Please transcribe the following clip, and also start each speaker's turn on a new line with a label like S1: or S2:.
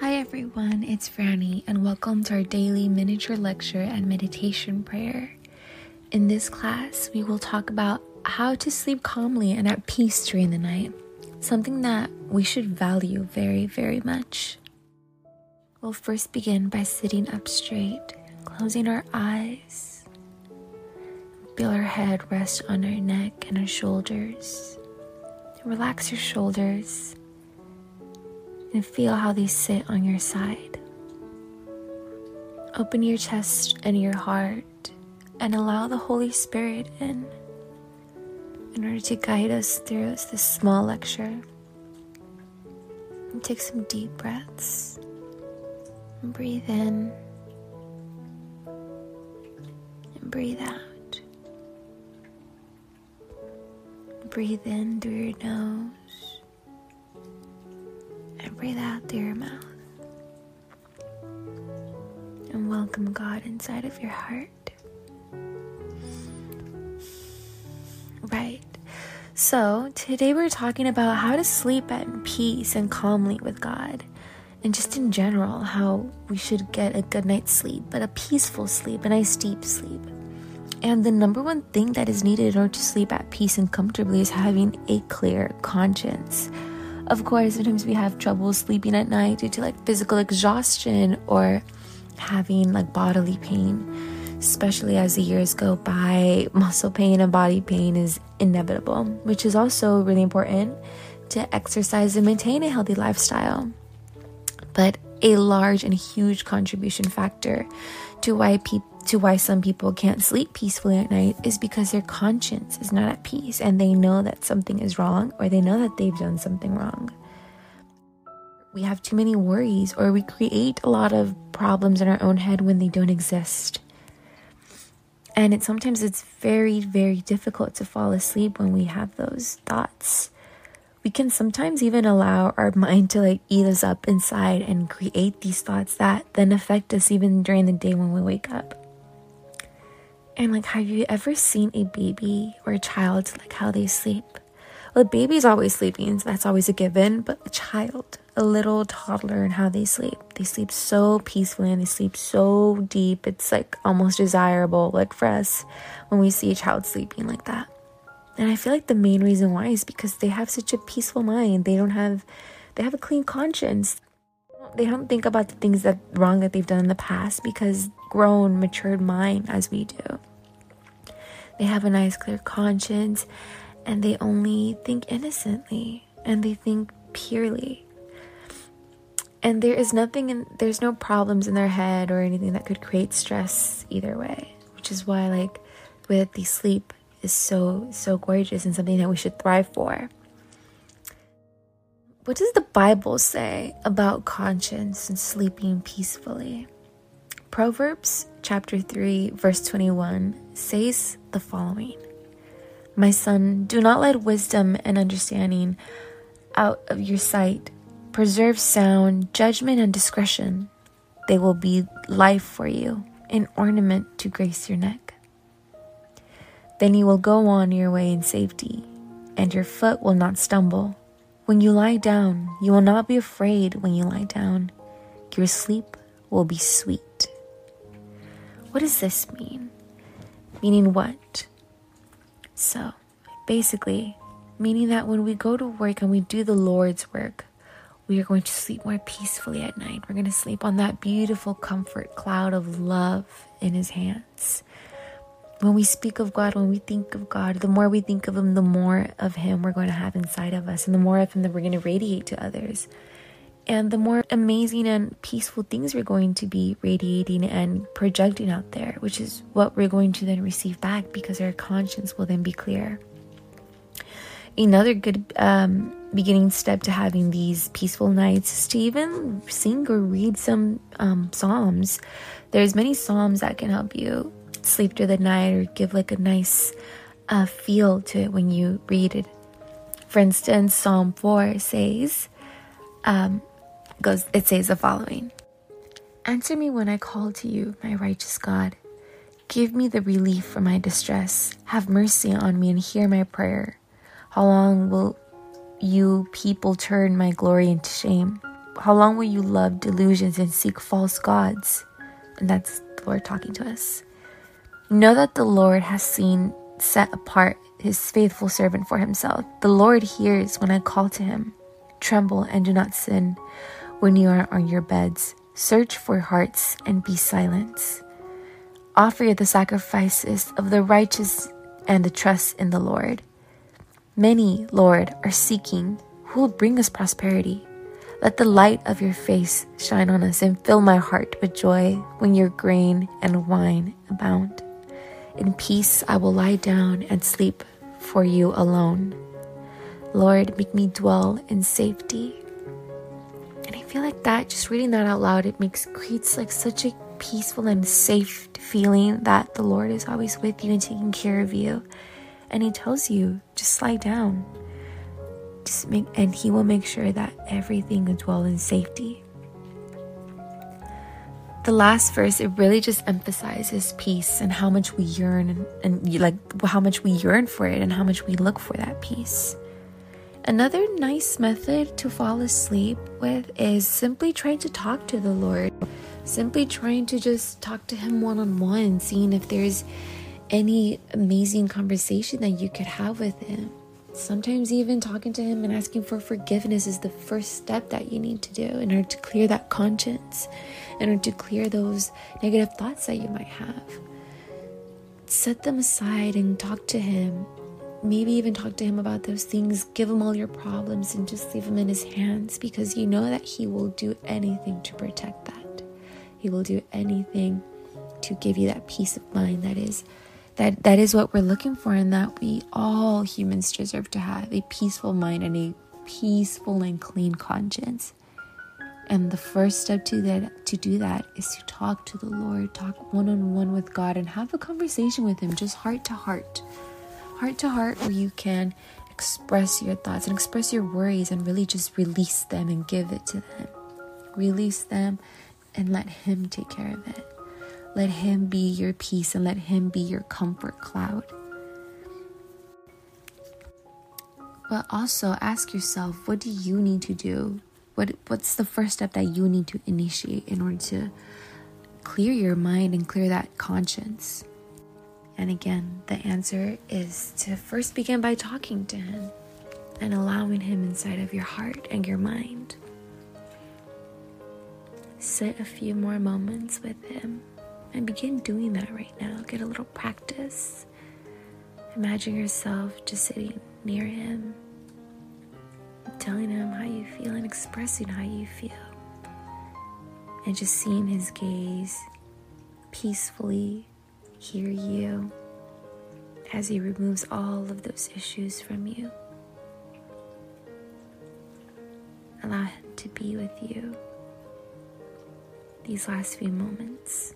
S1: Hi everyone, it's Franny, and welcome to our daily miniature lecture and meditation prayer. In this class, we will talk about how to sleep calmly and at peace during the night, something that we should value very, very much. We'll first begin by sitting up straight, closing our eyes. Feel our head rest on our neck and our shoulders. Relax your shoulders and feel how they sit on your side. Open your chest and your heart and allow the Holy Spirit in in order to guide us through this small lecture. And take some deep breaths. And breathe in and breathe out. Breathe in through your nose breathe out through your mouth. And welcome God inside of your heart. Right. So, today we're talking about how to sleep at peace and calmly with God. And just in general, how we should get a good night's sleep, but a peaceful sleep, a nice deep sleep. And the number one thing that is needed in order to sleep at peace and comfortably is having a clear conscience. Of course, sometimes we have trouble sleeping at night due to like physical exhaustion or having like bodily pain. Especially as the years go by, muscle pain and body pain is inevitable, which is also really important to exercise and maintain a healthy lifestyle. But a large and huge contribution factor to why people to why some people can't sleep peacefully at night is because their conscience is not at peace and they know that something is wrong or they know that they've done something wrong. We have too many worries or we create a lot of problems in our own head when they don't exist. And it sometimes it's very very difficult to fall asleep when we have those thoughts. We can sometimes even allow our mind to like eat us up inside and create these thoughts that then affect us even during the day when we wake up. And like, have you ever seen a baby or a child, like how they sleep? Well, the baby's always sleeping, so that's always a given, but a child, a little toddler, and how they sleep. They sleep so peacefully and they sleep so deep. It's like almost desirable, like for us, when we see a child sleeping like that. And I feel like the main reason why is because they have such a peaceful mind. They don't have, they have a clean conscience. They don't think about the things that wrong that they've done in the past because grown, matured mind as we do. They have a nice, clear conscience and they only think innocently and they think purely. And there is nothing in, there's no problems in their head or anything that could create stress either way, which is why, like, with the sleep is so, so gorgeous and something that we should thrive for. What does the Bible say about conscience and sleeping peacefully? Proverbs chapter 3, verse 21 says the following My son, do not let wisdom and understanding out of your sight. Preserve sound, judgment, and discretion. They will be life for you, an ornament to grace your neck. Then you will go on your way in safety, and your foot will not stumble. When you lie down, you will not be afraid when you lie down. Your sleep will be sweet. What does this mean? Meaning what? So, basically, meaning that when we go to work and we do the Lord's work, we are going to sleep more peacefully at night. We're going to sleep on that beautiful comfort cloud of love in His hands. When we speak of God, when we think of God, the more we think of Him, the more of Him we're going to have inside of us, and the more of Him that we're going to radiate to others and the more amazing and peaceful things we're going to be radiating and projecting out there, which is what we're going to then receive back because our conscience will then be clear. Another good um, beginning step to having these peaceful nights is to even sing or read some um, psalms. There's many psalms that can help you sleep through the night or give like a nice uh, feel to it when you read it. For instance, Psalm 4 says, um, goes it says the following Answer me when I call to you, my righteous God. Give me the relief from my distress. Have mercy on me and hear my prayer. How long will you people turn my glory into shame? how long will you love delusions and seek false gods? And that's the Lord talking to us. Know that the Lord has seen set apart his faithful servant for himself. The Lord hears when I call to him. Tremble and do not sin when you are on your beds. Search for hearts and be silent. Offer the sacrifices of the righteous and the trust in the Lord. Many, Lord, are seeking who will bring us prosperity. Let the light of your face shine on us and fill my heart with joy when your grain and wine abound. In peace I will lie down and sleep for you alone. Lord, make me dwell in safety. Feel like that, just reading that out loud, it makes creates like such a peaceful and safe feeling that the Lord is always with you and taking care of you. And He tells you, just lie down. Just make, and He will make sure that everything will dwell in safety. The last verse, it really just emphasizes peace and how much we yearn and, and like how much we yearn for it and how much we look for that peace. Another nice method to fall asleep with is simply trying to talk to the Lord. Simply trying to just talk to Him one on one, seeing if there's any amazing conversation that you could have with Him. Sometimes, even talking to Him and asking for forgiveness is the first step that you need to do in order to clear that conscience, in order to clear those negative thoughts that you might have. Set them aside and talk to Him maybe even talk to him about those things, give him all your problems, and just leave them in his hands because you know that he will do anything to protect that. He will do anything to give you that peace of mind that is that that is what we're looking for and that we all humans deserve to have a peaceful mind and a peaceful and clean conscience. And the first step to that to do that is to talk to the Lord, talk one on one with God and have a conversation with him just heart to heart heart to heart where you can express your thoughts and express your worries and really just release them and give it to them. Release them and let Him take care of it. Let Him be your peace and let Him be your comfort cloud. But also ask yourself what do you need to do? What, what's the first step that you need to initiate in order to clear your mind and clear that conscience? And again, the answer is to first begin by talking to Him and allowing Him inside of your heart and your mind. Sit a few more moments with Him and begin doing that right now. Get a little practice. Imagine yourself just sitting near Him, telling Him how you feel and expressing how you feel, and just seeing His gaze peacefully hear you as He removes all of those issues from you. Allow Him to be with you these last few moments.